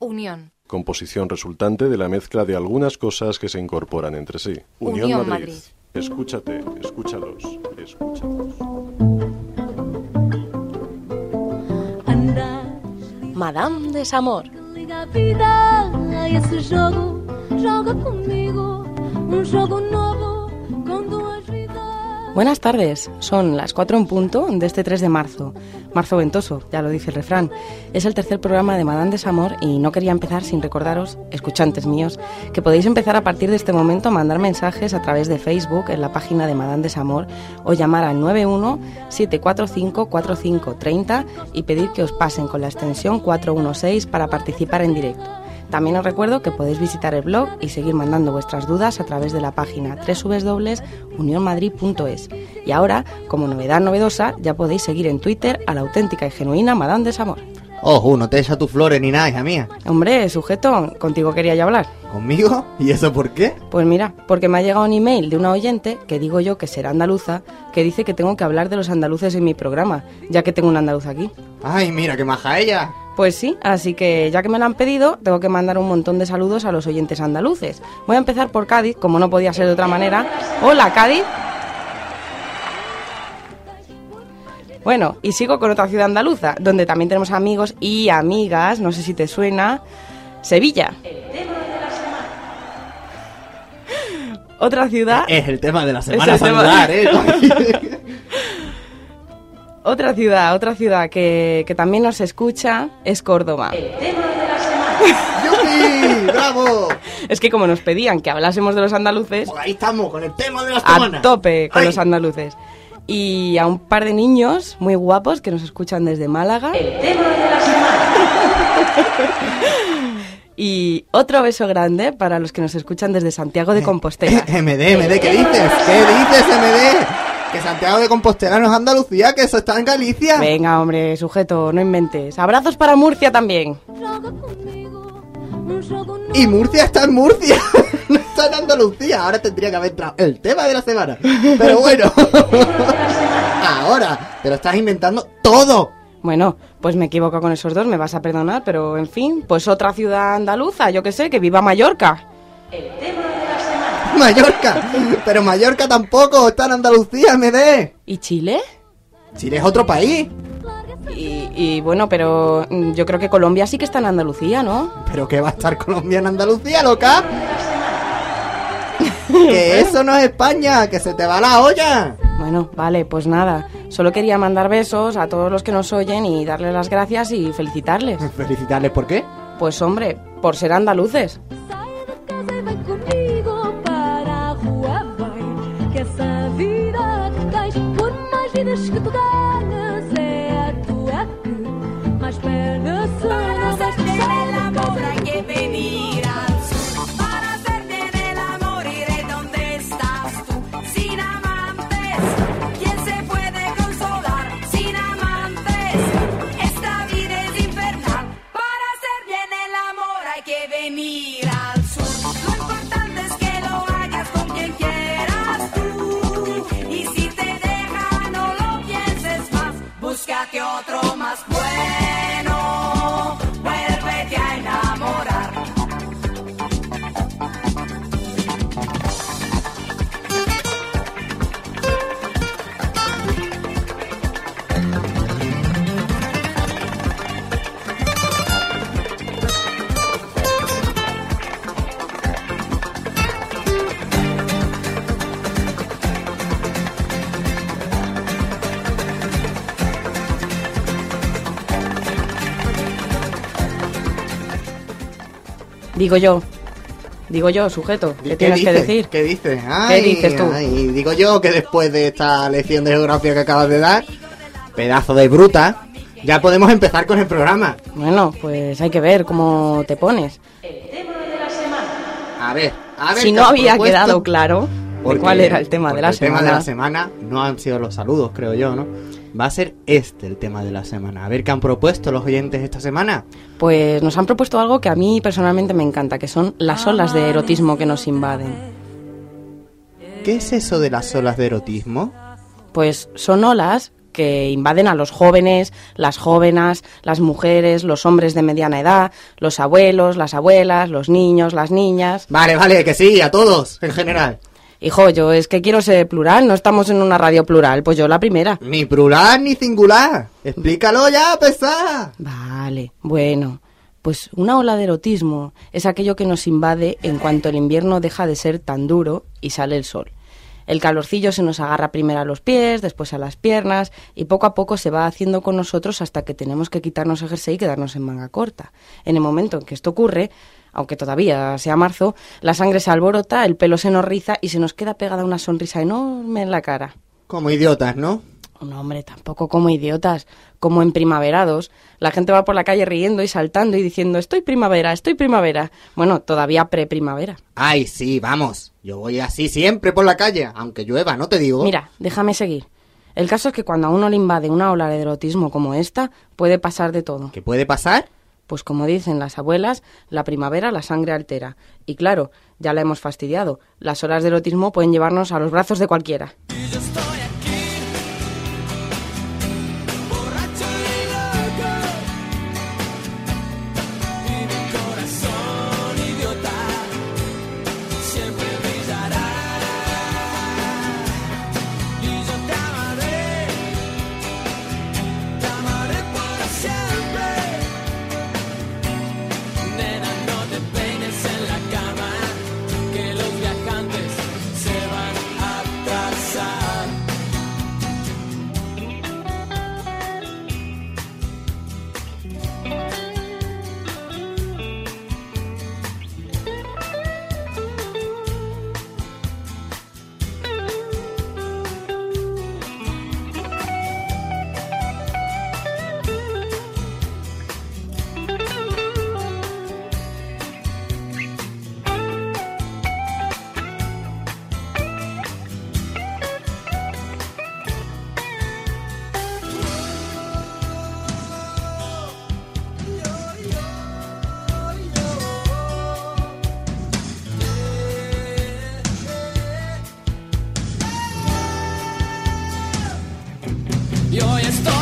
Unión. Composición resultante de la mezcla de algunas cosas que se incorporan entre sí. Unión Madrid. Escúchate, escúchalos, escúchalos. Madame Desamor. Liga a vida a esse jogo, joga comigo, jogo novo com duas vidas. Buenas tardes, son las 4 en punto de este 3 de marzo. Marzo ventoso, ya lo dice el refrán. Es el tercer programa de Madame Desamor y no quería empezar sin recordaros, escuchantes míos, que podéis empezar a partir de este momento a mandar mensajes a través de Facebook en la página de Madame Desamor o llamar al 91-745-4530 y pedir que os pasen con la extensión 416 para participar en directo. También os recuerdo que podéis visitar el blog y seguir mandando vuestras dudas a través de la página www.unionmadrid.es. Y ahora, como novedad novedosa, ya podéis seguir en Twitter a la auténtica y genuina Madame Desamor. Ojo, no te echa tus flores ni nada, hija mía. Hombre, sujeto, contigo quería ya hablar. ¿Conmigo? ¿Y eso por qué? Pues mira, porque me ha llegado un email de una oyente, que digo yo que será andaluza, que dice que tengo que hablar de los andaluces en mi programa, ya que tengo un andaluz aquí. Ay, mira, qué maja ella. Pues sí, así que ya que me lo han pedido, tengo que mandar un montón de saludos a los oyentes andaluces. Voy a empezar por Cádiz, como no podía ser de otra manera. Hola, Cádiz. Bueno, y sigo con otra ciudad andaluza, donde también tenemos amigos y amigas, no sé si te suena, Sevilla. Otra ciudad, Es el tema de la semana Es el tema. saludar, ¿eh? otra ciudad, otra ciudad que, que también nos escucha es Córdoba. ¡Yupi! ¡Bravo! Es que como nos pedían que hablásemos de los andaluces, Pues ahí estamos, con el tema de la semana. a tope con Ay. los andaluces. Y a un par de niños muy guapos que nos escuchan desde Málaga. y otro beso grande para los que nos escuchan desde Santiago de Compostela. MD, MD, ¿qué dices? ¿Qué dices, MD? Que Santiago de Compostela no es Andalucía, que eso está en Galicia. Venga, hombre, sujeto, no inventes. Abrazos para Murcia también. Y Murcia está en Murcia, no está en Andalucía. Ahora tendría que haber entrado el tema de la semana. Pero bueno, ahora te lo estás inventando todo. Bueno, pues me equivoco con esos dos, me vas a perdonar, pero en fin, pues otra ciudad andaluza, yo que sé, que viva Mallorca. Mallorca, pero Mallorca tampoco está en Andalucía, MD. ¿Y Chile? Chile es otro país. Y, y bueno, pero yo creo que Colombia sí que está en Andalucía, ¿no? ¿Pero qué va a estar Colombia en Andalucía, loca? Que eso no es España, que se te va la olla. Bueno, vale, pues nada. Solo quería mandar besos a todos los que nos oyen y darles las gracias y felicitarles. Felicitarles, ¿por qué? Pues hombre, por ser andaluces. Búscate Digo yo. Digo yo, sujeto. ¿Qué, tienes dices? que decir? ¿Qué dices? Ay, dices tú? ay, digo yo que después de esta lección de geografía que acabas de dar, pedazo de bruta, ya podemos empezar con el programa. Bueno, pues hay que ver cómo te pones. A ver, a ver. Si ¿qué no había propuesto? quedado claro de Porque- cuál era el tema de la el semana. tema de la semana no han sido los saludos, creo yo, ¿no? Va a ser este el tema de la semana. A ver qué han propuesto los oyentes esta semana. Pues nos han propuesto algo que a mí personalmente me encanta, que son las olas de erotismo que nos invaden. ¿Qué es eso de las olas de erotismo? Pues son olas que invaden a los jóvenes, las jóvenes, las mujeres, los hombres de mediana edad, los abuelos, las abuelas, los niños, las niñas. Vale, vale, que sí, a todos, en general. Hijo, yo es que quiero ser plural, no estamos en una radio plural, pues yo la primera. Ni plural ni singular. Explícalo ya, pesada. Vale, bueno. Pues una ola de erotismo es aquello que nos invade en cuanto el invierno deja de ser tan duro y sale el sol. El calorcillo se nos agarra primero a los pies, después a las piernas y poco a poco se va haciendo con nosotros hasta que tenemos que quitarnos el jersey y quedarnos en manga corta. En el momento en que esto ocurre, aunque todavía sea marzo, la sangre se alborota, el pelo se nos riza y se nos queda pegada una sonrisa enorme en la cara. Como idiotas, ¿no? No, hombre, tampoco como idiotas, como en primaverados. La gente va por la calle riendo y saltando y diciendo, estoy primavera, estoy primavera. Bueno, todavía pre-primavera. Ay, sí, vamos. Yo voy así siempre por la calle, aunque llueva, no te digo. Mira, déjame seguir. El caso es que cuando a uno le invade una ola de erotismo como esta, puede pasar de todo. ¿Qué puede pasar? Pues como dicen las abuelas, la primavera la sangre altera. Y claro, ya la hemos fastidiado. Las horas de erotismo pueden llevarnos a los brazos de cualquiera. Estoy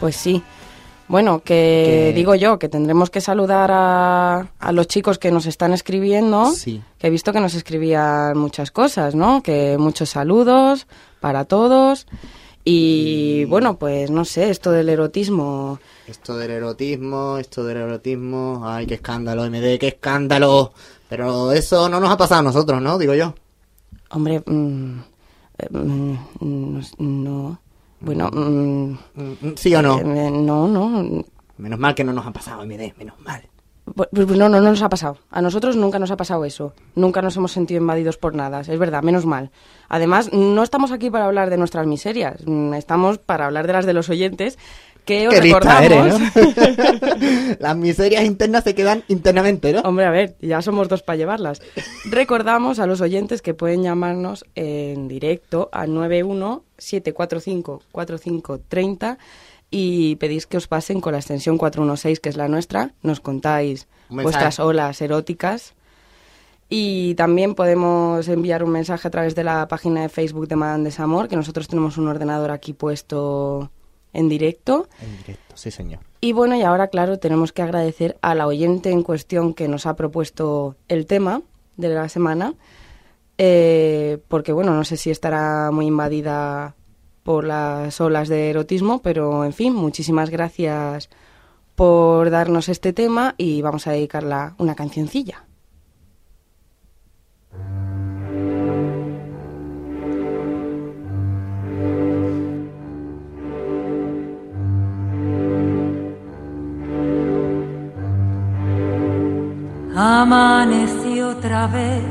Pues sí. Bueno, que Que- digo yo, que tendremos que saludar a, a los chicos que nos están escribiendo. Sí. Que he visto que nos escribían muchas cosas, ¿no? Que muchos saludos para todos. Y bueno, pues no sé, esto del erotismo. Esto del erotismo, esto del erotismo. Ay, qué escándalo, MD, qué escándalo. Pero eso no nos ha pasado a nosotros, ¿no? Digo yo. Hombre, mm, eh, mm, no, no. Bueno, mm, Mm, ¿Sí o no? eh, no, no. Menos mal que no nos ha pasado, MD, menos mal. Pues pues no, no, no nos ha pasado. A nosotros nunca nos ha pasado eso. Nunca nos hemos sentido invadidos por nada. Es verdad, menos mal. Además, no estamos aquí para hablar de nuestras miserias. Mm, Estamos para hablar de las de los oyentes que os Qué recordamos. eres, ¿no? Las miserias internas se quedan internamente, ¿no? Hombre, a ver, ya somos dos para llevarlas. Recordamos a los oyentes que pueden llamarnos en directo al 91-745-4530 y pedís que os pasen con la extensión 416, que es la nuestra. Nos contáis vuestras olas eróticas. Y también podemos enviar un mensaje a través de la página de Facebook de Madame Desamor, que nosotros tenemos un ordenador aquí puesto en directo. En directo, sí, señor. Y bueno, y ahora, claro, tenemos que agradecer a la oyente en cuestión que nos ha propuesto el tema de la semana, eh, porque bueno, no sé si estará muy invadida por las olas de erotismo, pero en fin, muchísimas gracias por darnos este tema y vamos a dedicarla una cancioncilla. Amanecí otra vez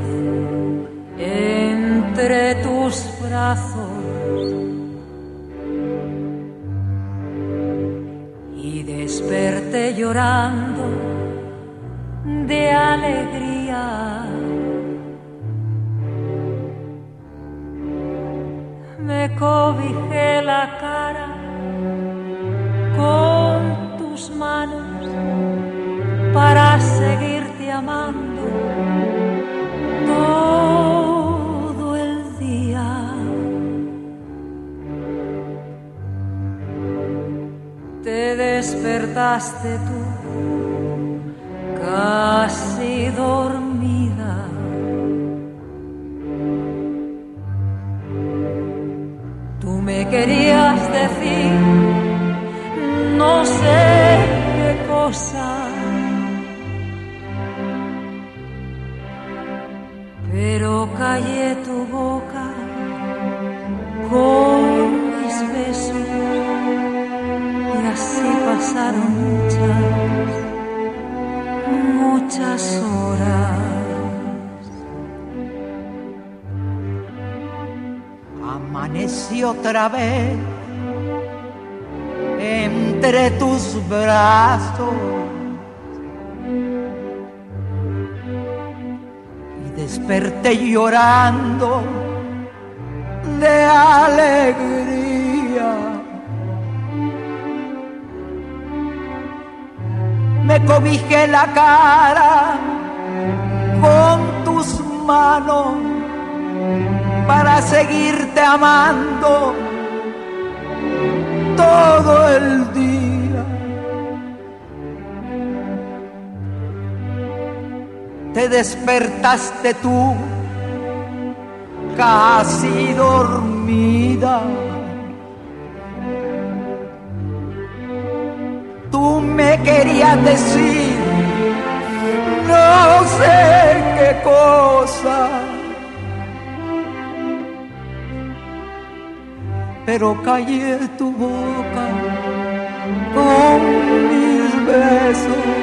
entre tus brazos y desperté llorando de alegría. Me cobijé la cara con tus manos para seguirte amando todo el día. Te despertaste tú casi dormida. Tú me querías decir no sé qué cosa. Pero callé tu boca con mis besos y así pasaron muchas, muchas horas. Amanecí otra vez entre tus brazos desperté llorando de alegría. Me cobijé la cara con tus manos para seguirte amando todo el Te despertaste tú casi dormida. Tú me querías decir no sé qué cosa. pero callé tu boca con mis besos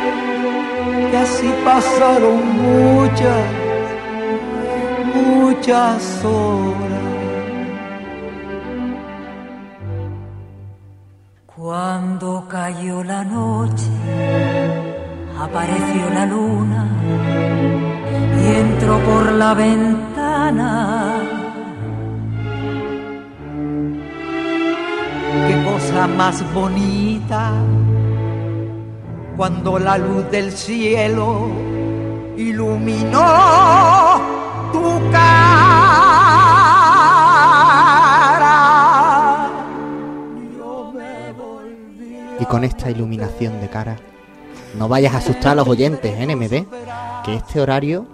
y así pasaron muchas, muchas horas. Cuando cayó la noche, apareció la luna y entró por la ventana. Qué cosa más bonita cuando la luz del cielo iluminó tu cara. Yo me volví Y con esta iluminación de cara, no vayas a asustar a los oyentes, ¿eh, NMD, que este horario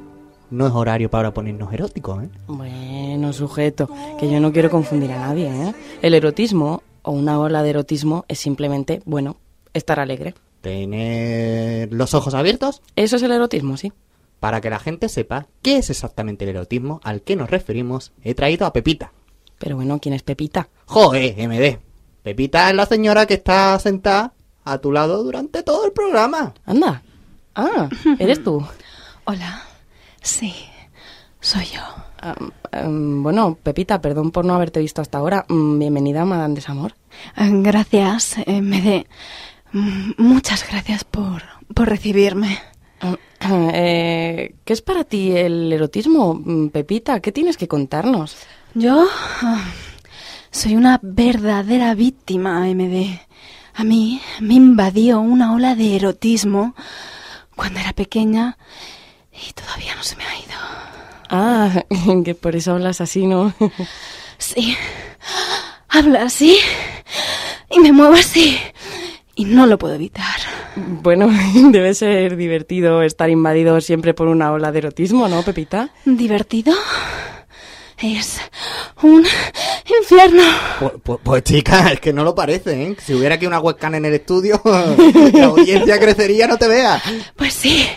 no es horario para ponernos eróticos, ¿eh? Bueno, sujeto, que yo no quiero confundir a nadie, ¿eh? El erotismo o una ola de erotismo es simplemente, bueno, estar alegre. Tener los ojos abiertos Eso es el erotismo, sí. para que la gente sepa qué es exactamente el erotismo al que nos referimos. He traído a Pepita. Pero bueno, ¿quién es Pepita? Joder, MD. Pepita es la señora que está sentada a tu lado durante todo el programa. Anda. Ah, eres tú. Hola. Sí, soy yo. Am, am, bueno, Pepita, perdón por no haberte visto hasta ahora. Mm, Bienvenida a Madame Desamor. Gracias. Mm, Muchas gracias por, por recibirme. Eh, ¿Qué es para ti el erotismo, Mm, Pepita? ¿Qué tienes que contarnos? Yo ah, soy una verdadera víctima, MD. A mí me invadió una ola de erotismo cuando era pequeña y todavía no se me ha ido. Ah, que por eso hablas así, ¿no? Sí, hablo así y me muevo así y no lo puedo evitar. Bueno, debe ser divertido estar invadido siempre por una ola de erotismo, ¿no, Pepita? ¿Divertido? Es un infierno. Pues, pues- pues, chica, es que no lo parece, ¿eh? Si hubiera aquí una webcam en el estudio, la audiencia crecería, no te veas. Pues sí,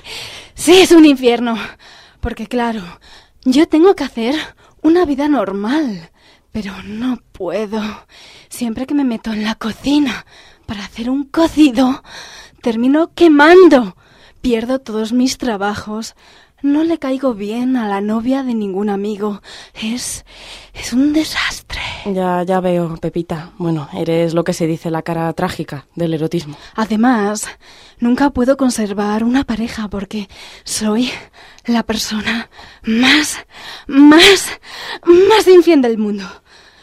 sí es un infierno. Porque claro, yo tengo que hacer una vida normal, pero no puedo. Siempre que me meto en la cocina para hacer un cocido, termino quemando. Pierdo todos mis trabajos. No le caigo bien a la novia de ningún amigo. Es. es un desastre. Ya, ya veo, Pepita. Bueno, eres lo que se dice la cara trágica del erotismo. Además, nunca puedo conservar una pareja porque soy la persona más, más, más infiel del mundo.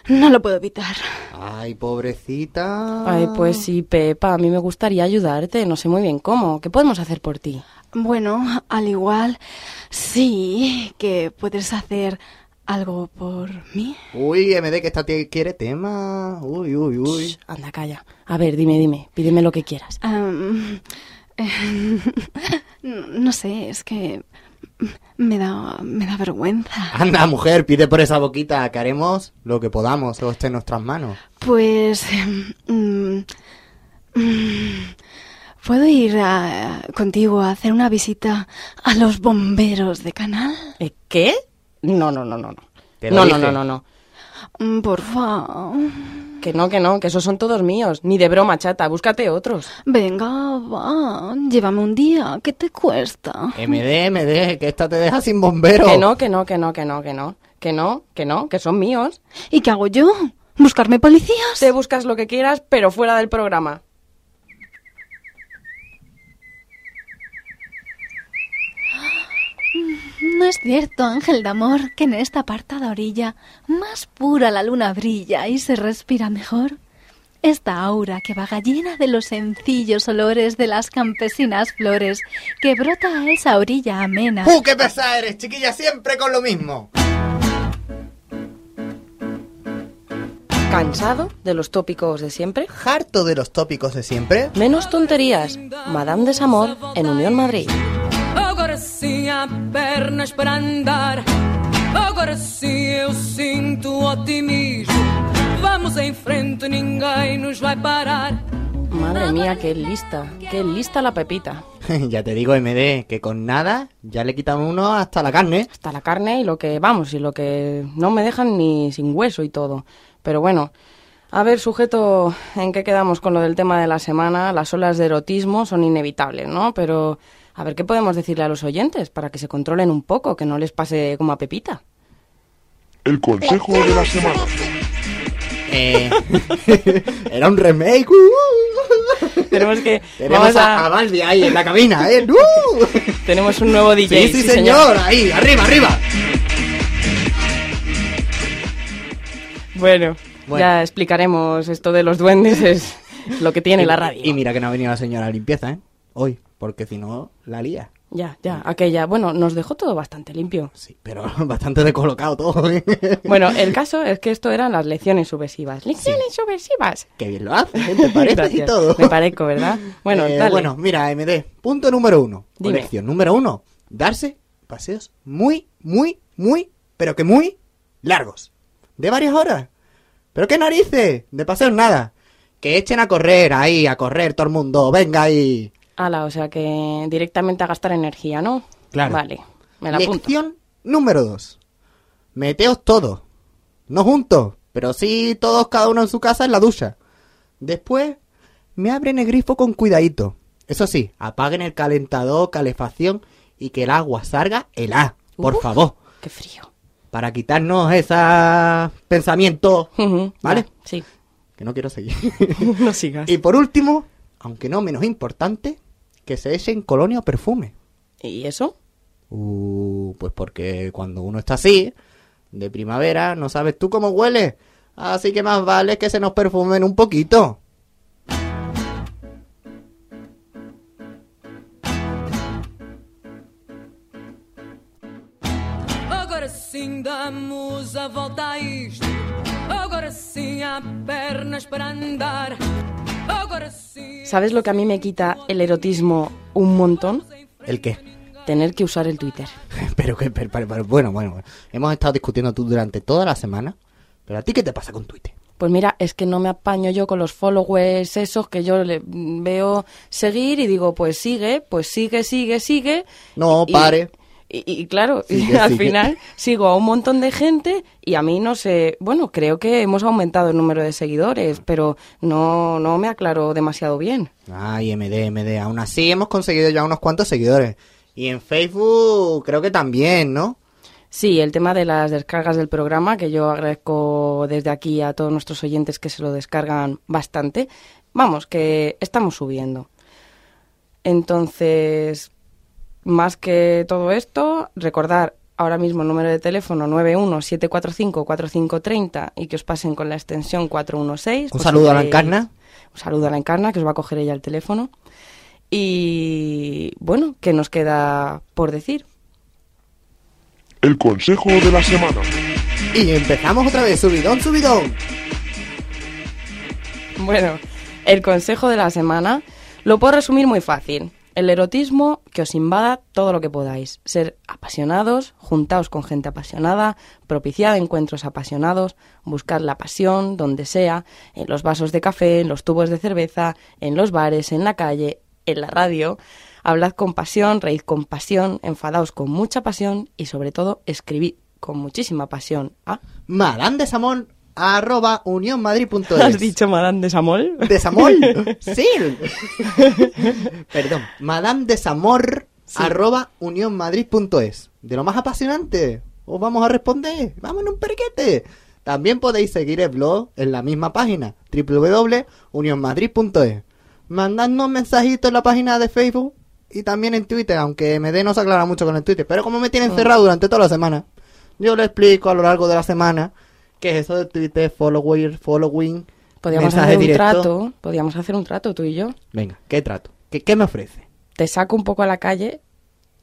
No lo puedo evitar. Ay, pobrecita. Ay, pues sí, Pepa, a mí me gustaría ayudarte. No sé muy bien cómo. ¿Qué podemos hacer por ti? Bueno, al igual, sí que puedes hacer algo por mí. Uy, MD, que esta tía quiere tema. Uy, uy, uy. Anda, calla. A ver, dime, dime. Pídeme lo que quieras. Eh, no sé, es que me da, me da vergüenza. Anda, mujer, pide por esa boquita, que haremos lo que podamos, o esté en nuestras manos. Pues... mm, mm, ¿Puedo ir a- contigo a hacer una visita a los bomberos de canal? ¿Eh, ¿Qué? No, no, no, no. no. Lo No, no, no, no, no. Que no, que no, que esos son todos míos. Ni de broma, chata. Búscate otros. Venga, va, llévame un día, ¿qué te cuesta? MD, MD, que esta te deja sin bombero. Que no, que no, que no, que no, que no. Que no, que no, que son míos. ¿Y qué hago yo? ¿Buscarme policías? Te buscas lo que quieras, pero fuera del programa. No es cierto, ángel de amor, que en esta apartada orilla más pura la luna brilla y se respira mejor. Esta aura que vaga llena de los sencillos olores de las campesinas flores que brota a esa orilla amena. ¡Uh, qué pesada eres, chiquilla! Siempre con lo mismo. ¿Cansado de los tópicos de siempre? Harto de los tópicos de siempre. Menos tonterías. Madame Desamor en Unión Madrid. Há pernas para andar. Agora sim eu sinto otimismo. Vamos em frente, ninguém nos vai parar. Madre mía, qué lista. Qué lista la Pepita. ya te digo, MD, que con nada ya le quitamos uno hasta la carne. Hasta la carne y lo que, vamos, y lo que no me dejan ni sin hueso y todo. Pero bueno, a ver, sujeto, ¿en qué quedamos con lo del tema de la semana? Las olas de erotismo son inevitables, ¿no? Pero, a ver, ¿qué podemos decirle a los oyentes para que se controlen un poco, que no les pase como a Pepita? El consejo de la semana. Eh, era un remake. uh. Tenemos que... Tenemos vamos a, a a... Balbi ahí en la cabina, ¿eh? ¡Uh! Tenemos un nuevo DJ. Sí, sí, señor. Ahí, arriba, arriba. Bueno, Bueno. ya explicaremos esto de los duendes, es lo que tiene Y- la radio. Y mira que no ha venido la señora limpieza, ¿eh? Hoy, porque si no, la lía. Ya, ya, aquella. Bueno, nos dejó todo bastante limpio. Sí, pero bastante descolocado todo, ¿eh? Bueno, el caso es que esto eran las lecciones subversivas. ¡Lecciones subversivas! Qué bien lo hace, ¿eh? ¿te parece? y todo. Me parezco, ¿verdad? Bueno, Eh, dale. bueno, mira, MD, punto número uno. Dime. lección número uno. Darse paseos muy, muy, muy, pero que muy largos. De varias horas. ¿Pero qué narices? De paseos nada. Que echen a correr ahí, a correr todo el mundo. Venga ahí. Ala, o sea que directamente a gastar energía, ¿no? Claro. Vale, me la apunto. Lección número dos. Meteos todos. No juntos, pero sí todos cada uno en su casa en la ducha. Después, me abren el grifo con cuidadito. Eso sí, apaguen el calentador, calefacción y que el agua salga helada, por Uf. favor. Qué frío. Para quitarnos ese pensamiento, Ujú, ¿Vale? ya, Sí. que no quiero seguir. no sigas. y por último, aunque no menos importante, que se echen colonia o perfume. ¿Y eso? Uh, pues porque cuando uno está así, de primavera, no sabes tú cómo huele. Así que más vale que se nos perfumen un poquito. Agora sim damos a volta a isto. Agora sim há pernas para andar. ¿Sabes lo que a mí me quita el erotismo un montón? ¿El qué? Tener que usar el Twitter. Pero que, pero- pero- pero bueno, bueno, bueno. Hemos estado discutiendo tú durante toda la semana. Pero a ti, ¿qué te pasa con Twitter? Pues mira, es que no me apaño yo con los followers esos que yo le veo seguir y digo, pues sigue, pues sigue, sigue, sigue. No, Y- pare. Y, y claro, Sigue, al sigue. final sigo a un montón de gente y a mí no sé, bueno, creo que hemos aumentado el número de seguidores, pero no, no me aclaro demasiado bien. Ay, MD, MD. Aún así hemos conseguido ya unos cuantos seguidores. Y en Facebook creo que también, ¿no? Sí, el tema de las descargas del programa, que yo agradezco desde aquí a todos nuestros oyentes que se lo descargan bastante. Vamos, que estamos subiendo. Entonces, más que todo esto, recordar ahora mismo el número de teléfono 917454530 y que os pasen con la extensión 416. Un si saludo a la encarna. Un saludo a la encarna, que os va a coger ella el teléfono. Y bueno, ¿qué nos queda por decir? El consejo de la semana. Y empezamos otra vez. Subidón, subidón. Bueno, el consejo de la semana lo puedo resumir muy fácil. El erotismo que os invada todo lo que podáis. Ser apasionados, juntaos con gente apasionada, propiciad encuentros apasionados, buscad la pasión donde sea, en los vasos de café, en los tubos de cerveza, en los bares, en la calle, en la radio. Hablad con pasión, reíd con pasión, enfadaos con mucha pasión y sobre todo escribid con muchísima pasión. ¿Ah? Madame de Samón, arroba unionmadrid.es. ¿Has dicho Madame de Samol? ¿De Samol? sí. Perdón. Madame de Samor, arroba unionmadrid.es. De lo más apasionante. Os vamos a responder. Vamos en un periquete. También podéis seguir el blog en la misma página, www.unionmadrid.es. Mandadnos mensajitos en la página de Facebook y también en Twitter, aunque MD no se aclara mucho con el Twitter. Pero como me tienen cerrado durante toda la semana, yo le explico a lo largo de la semana qué es eso de Twitter, following, following, Podríamos mensaje hacer un directo. trato, podríamos hacer un trato tú y yo. Venga, ¿qué trato? ¿Qué, qué me ofrece? Te saco un poco a la calle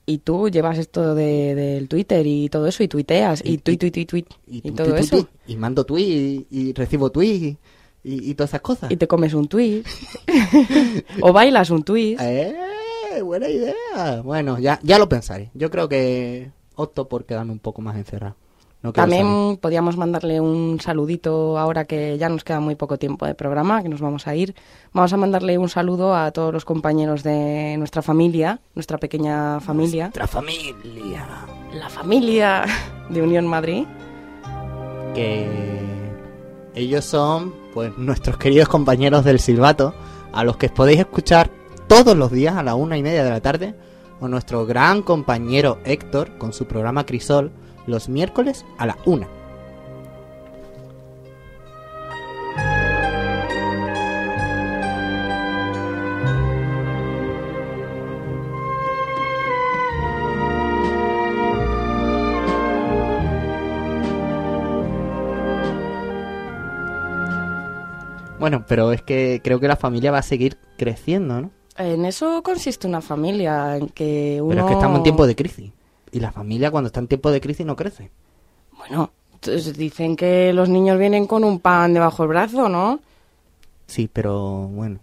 y tú llevas esto de- del Twitter y todo eso y tuiteas y, Y- tuit, tuit, y, tu- todo eso. y mando tweet y, y recibo tweet y, y- y todas esas cosas. Y te comes un tuit. o bailas un tuit. ¡Eh! Buena idea. Bueno, ya, ya lo pensaré. Yo creo que opto por quedarme un poco más encerrado. No quiero salir. También podíamos mandarle un saludito ahora que ya nos queda muy poco tiempo de programa, que nos vamos a ir. Vamos a mandarle un saludo a todos los compañeros de nuestra familia, nuestra pequeña familia. Nuestra familia. La familia de Unión Madrid. Que ellos son, pues, nuestros queridos compañeros del silbato, a los que podéis escuchar todos los días a la una y media de la tarde, o nuestro gran compañero Héctor con su programa Crisol los miércoles a la una. Bueno, pero es que creo que la familia va a seguir creciendo, ¿no? En eso consiste una familia, en que uno... Pero es que estamos en tiempo de crisis. Y la familia cuando está en tiempo de crisis no crece. Bueno, dicen que los niños vienen con un pan debajo del brazo, ¿no? Sí, pero bueno,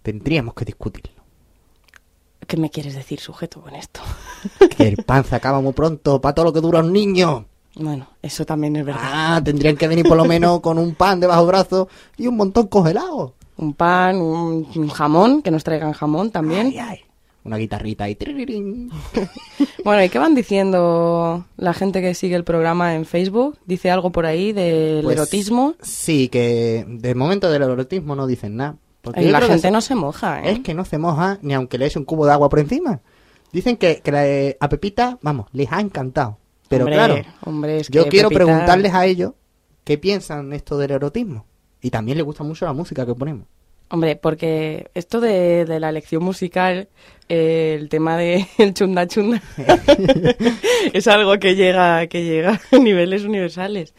tendríamos que discutirlo. ¿Qué me quieres decir, sujeto, con esto? Que el pan se acaba muy pronto para todo lo que dura un niño. Bueno, eso también es verdad. Ah, tendrían que venir por lo menos con un pan debajo del brazo y un montón congelado. Un pan, un, un jamón, que nos traigan jamón también. Ay, ay. Una guitarrita y... tririrín. Bueno, ¿y qué van diciendo la gente que sigue el programa en Facebook? ¿Dice algo por ahí del Pues, erotismo? Sí, que de momento del erotismo no dicen nada. Porque Y yo la gente no se moja, ¿eh? Es que no se moja ni aunque le eche un cubo de agua por encima. Dicen que, que la- eh, a Pepita, vamos, les ha encantado. Pero Hombre, claro, hombre, es yo que quiero Pepita- preguntarles a ellos qué piensan esto del erotismo. Y también les gusta mucho la música que ponemos. Hombre, porque esto de, de la elección musical, eh, el tema de el chunda chunda, es algo que llega, que llega a niveles universales.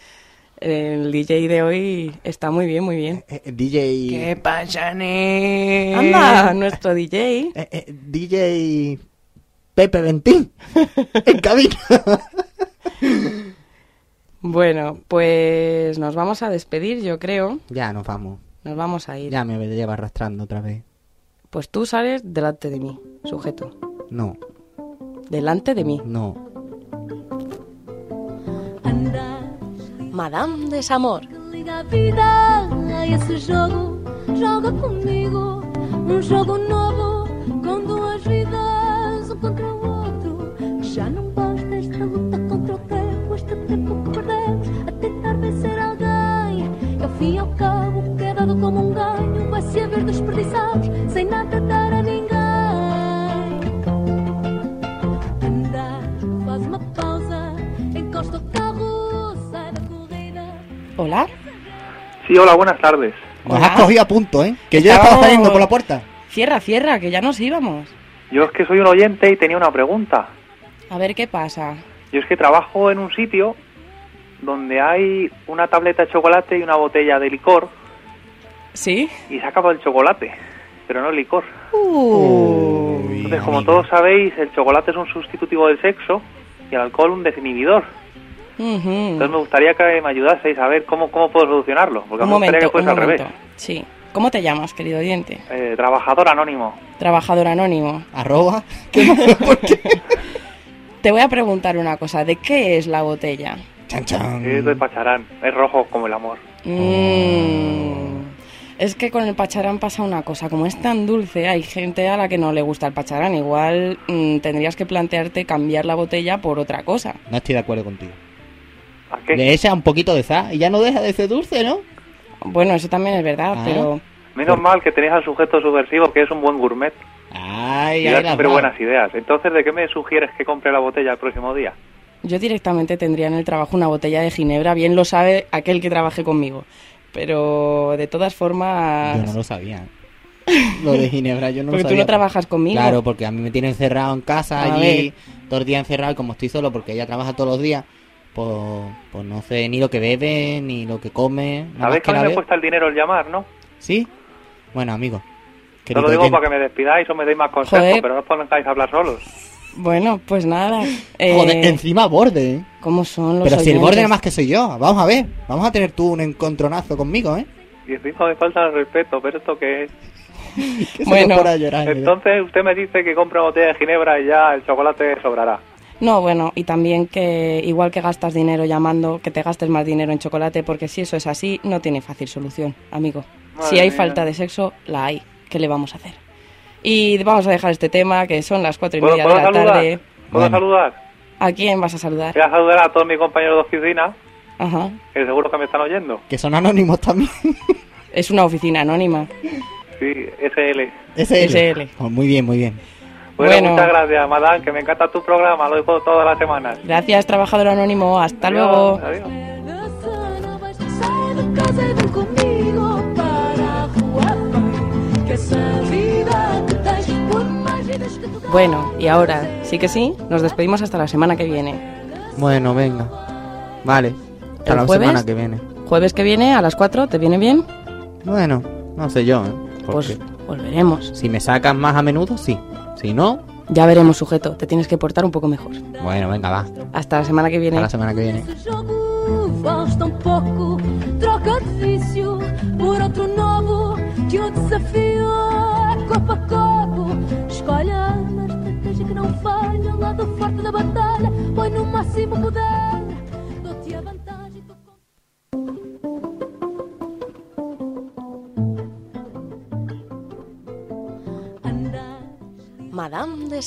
El DJ de hoy está muy bien, muy bien. Eh, eh, DJ... ¿Qué pasa, ne? Anda, nuestro DJ. eh, eh, DJ Pepe Ventín. en cabina. Bueno, pues nos vamos a despedir, yo creo. ya, nos vamos. Nos vamos a ir. Ya me lleva arrastrando otra vez. Pues tú sales delante de mí, sujeto. No, Delante de mí. no. Madame de Samor. Liga a vida a esse jogo, joga comigo. Jogo novo, com duas vidas, Sí, hola, buenas tardes. Nos has cogido a punto, ¿eh? Que yo ya estaba saliendo por la puerta. Cierra, cierra, que ya nos íbamos. Yo es que soy un oyente y tenía una pregunta. A ver qué pasa. Yo es que trabajo en un sitio donde hay una tableta de chocolate y una botella de licor ¿Sí? y se acaba el chocolate, pero no el licor. Uh. Entonces, como todos sabéis, el chocolate es un sustitutivo del sexo y el alcohol un desinhibidor. Ujú. Entonces me gustaría que me ayudaseis a ver cómo, cómo puedo solucionarlo, porque Un me gustaría momento, que fuese al momento. revés. Sí. ¿Cómo te llamas, querido oyente? Eh, trabajador anónimo. Trabajador anónimo. Arroba. Te voy a preguntar una cosa. ¿De qué es la botella? Chan, chan. Es de Pacharán, es rojo como el amor. Mm. Es que con el pacharán pasa una cosa, como es tan dulce, hay gente a la que no le gusta el pacharán. Igual mm, tendrías que plantearte cambiar la botella por otra cosa. No estoy de acuerdo contigo. ¿A qué? Le echa un poquito de sal y ya no deja de ser dulce, ¿no? Bueno, eso también es verdad, Ah. pero Menos mal que tenéis al sujeto subversivo que es un buen gourmet Ay, y ay, da siempre buenas ideas. Entonces, ¿de qué me sugieres que compre la botella el próximo día? yo directamente tendría en el trabajo una botella de ginebra, bien lo sabe aquel que trabaje conmigo. Pero de todas formas... Yo no lo sabía. Lo de Ginebra yo no Porque lo tú sabía. no trabajas conmigo. Claro, porque a mí me tienen encerrado en casa A allí, todo el día encerrado y como estoy solo porque ella trabaja todos los días, pues, pues no sé ni lo que bebe, ni lo que come. Sabéis me veo. cuesta el dinero el llamar, ¿no? ¿Sí? Bueno, amigo. Te lo digo para que me despidáis o me deis más consejos, Joder. pero no os pongáis a hablar solos. Bueno, pues nada. eh, Joder, encima borde, ¿eh? ¿Cómo son los Pero si el oyentes? borde nada más que soy yo. Vamos a ver. Vamos a tener tú un encontronazo conmigo, ¿eh? Y encima me falta el respeto, pero ¿esto qué es? Se Bueno. llorar, mira. Entonces usted me dice que compre una botella de ginebra y ya el chocolate sobrará. No, bueno, y también que igual que gastas dinero llamando, que te gastes más dinero en chocolate, porque si eso es así, no tiene fácil solución, amigo. Madre si hay mía. falta de sexo, la hay. ¿Qué le vamos a hacer? Y vamos a dejar este tema, que son las cuatro y ¿Puedo, media de la saludar? tarde. ¿Puedo Bueno. saludar? ¿A quién vas a saludar? Voy a saludar a todos mis compañeros de oficina, Ajá. que seguro que me están oyendo. Que son anónimos también. Es una oficina anónima. Sí, SL. SL. SL. Oh, muy bien, muy bien. Bueno, Bueno. muchas gracias, madame, que me encanta tu programa, lo digo todas las semanas. Gracias, trabajador anónimo. Hasta Adiós, luego. adiós. Bueno, y ahora, sí que sí, nos despedimos hasta la semana que viene. Bueno, venga. Vale. Hasta ¿El la jueves? semana que viene. Jueves que viene a las 4, ¿te viene bien? Bueno, no sé yo, ¿eh? Pues Porque volveremos. si me sacan más a menudo, sí. Si no, Ya veremos, sujeto. Te tienes que portar un poco mejor. bueno, venga, va. Hasta la semana que viene. Hasta la semana que viene. Esse jogo vales tão pouco. Troca de vício por outro novo. Que o desafio é corpo a corpo. Escolhe a arma, estratégia que não falha. O lado forte da batalha. Põe no máximo poder. Madame de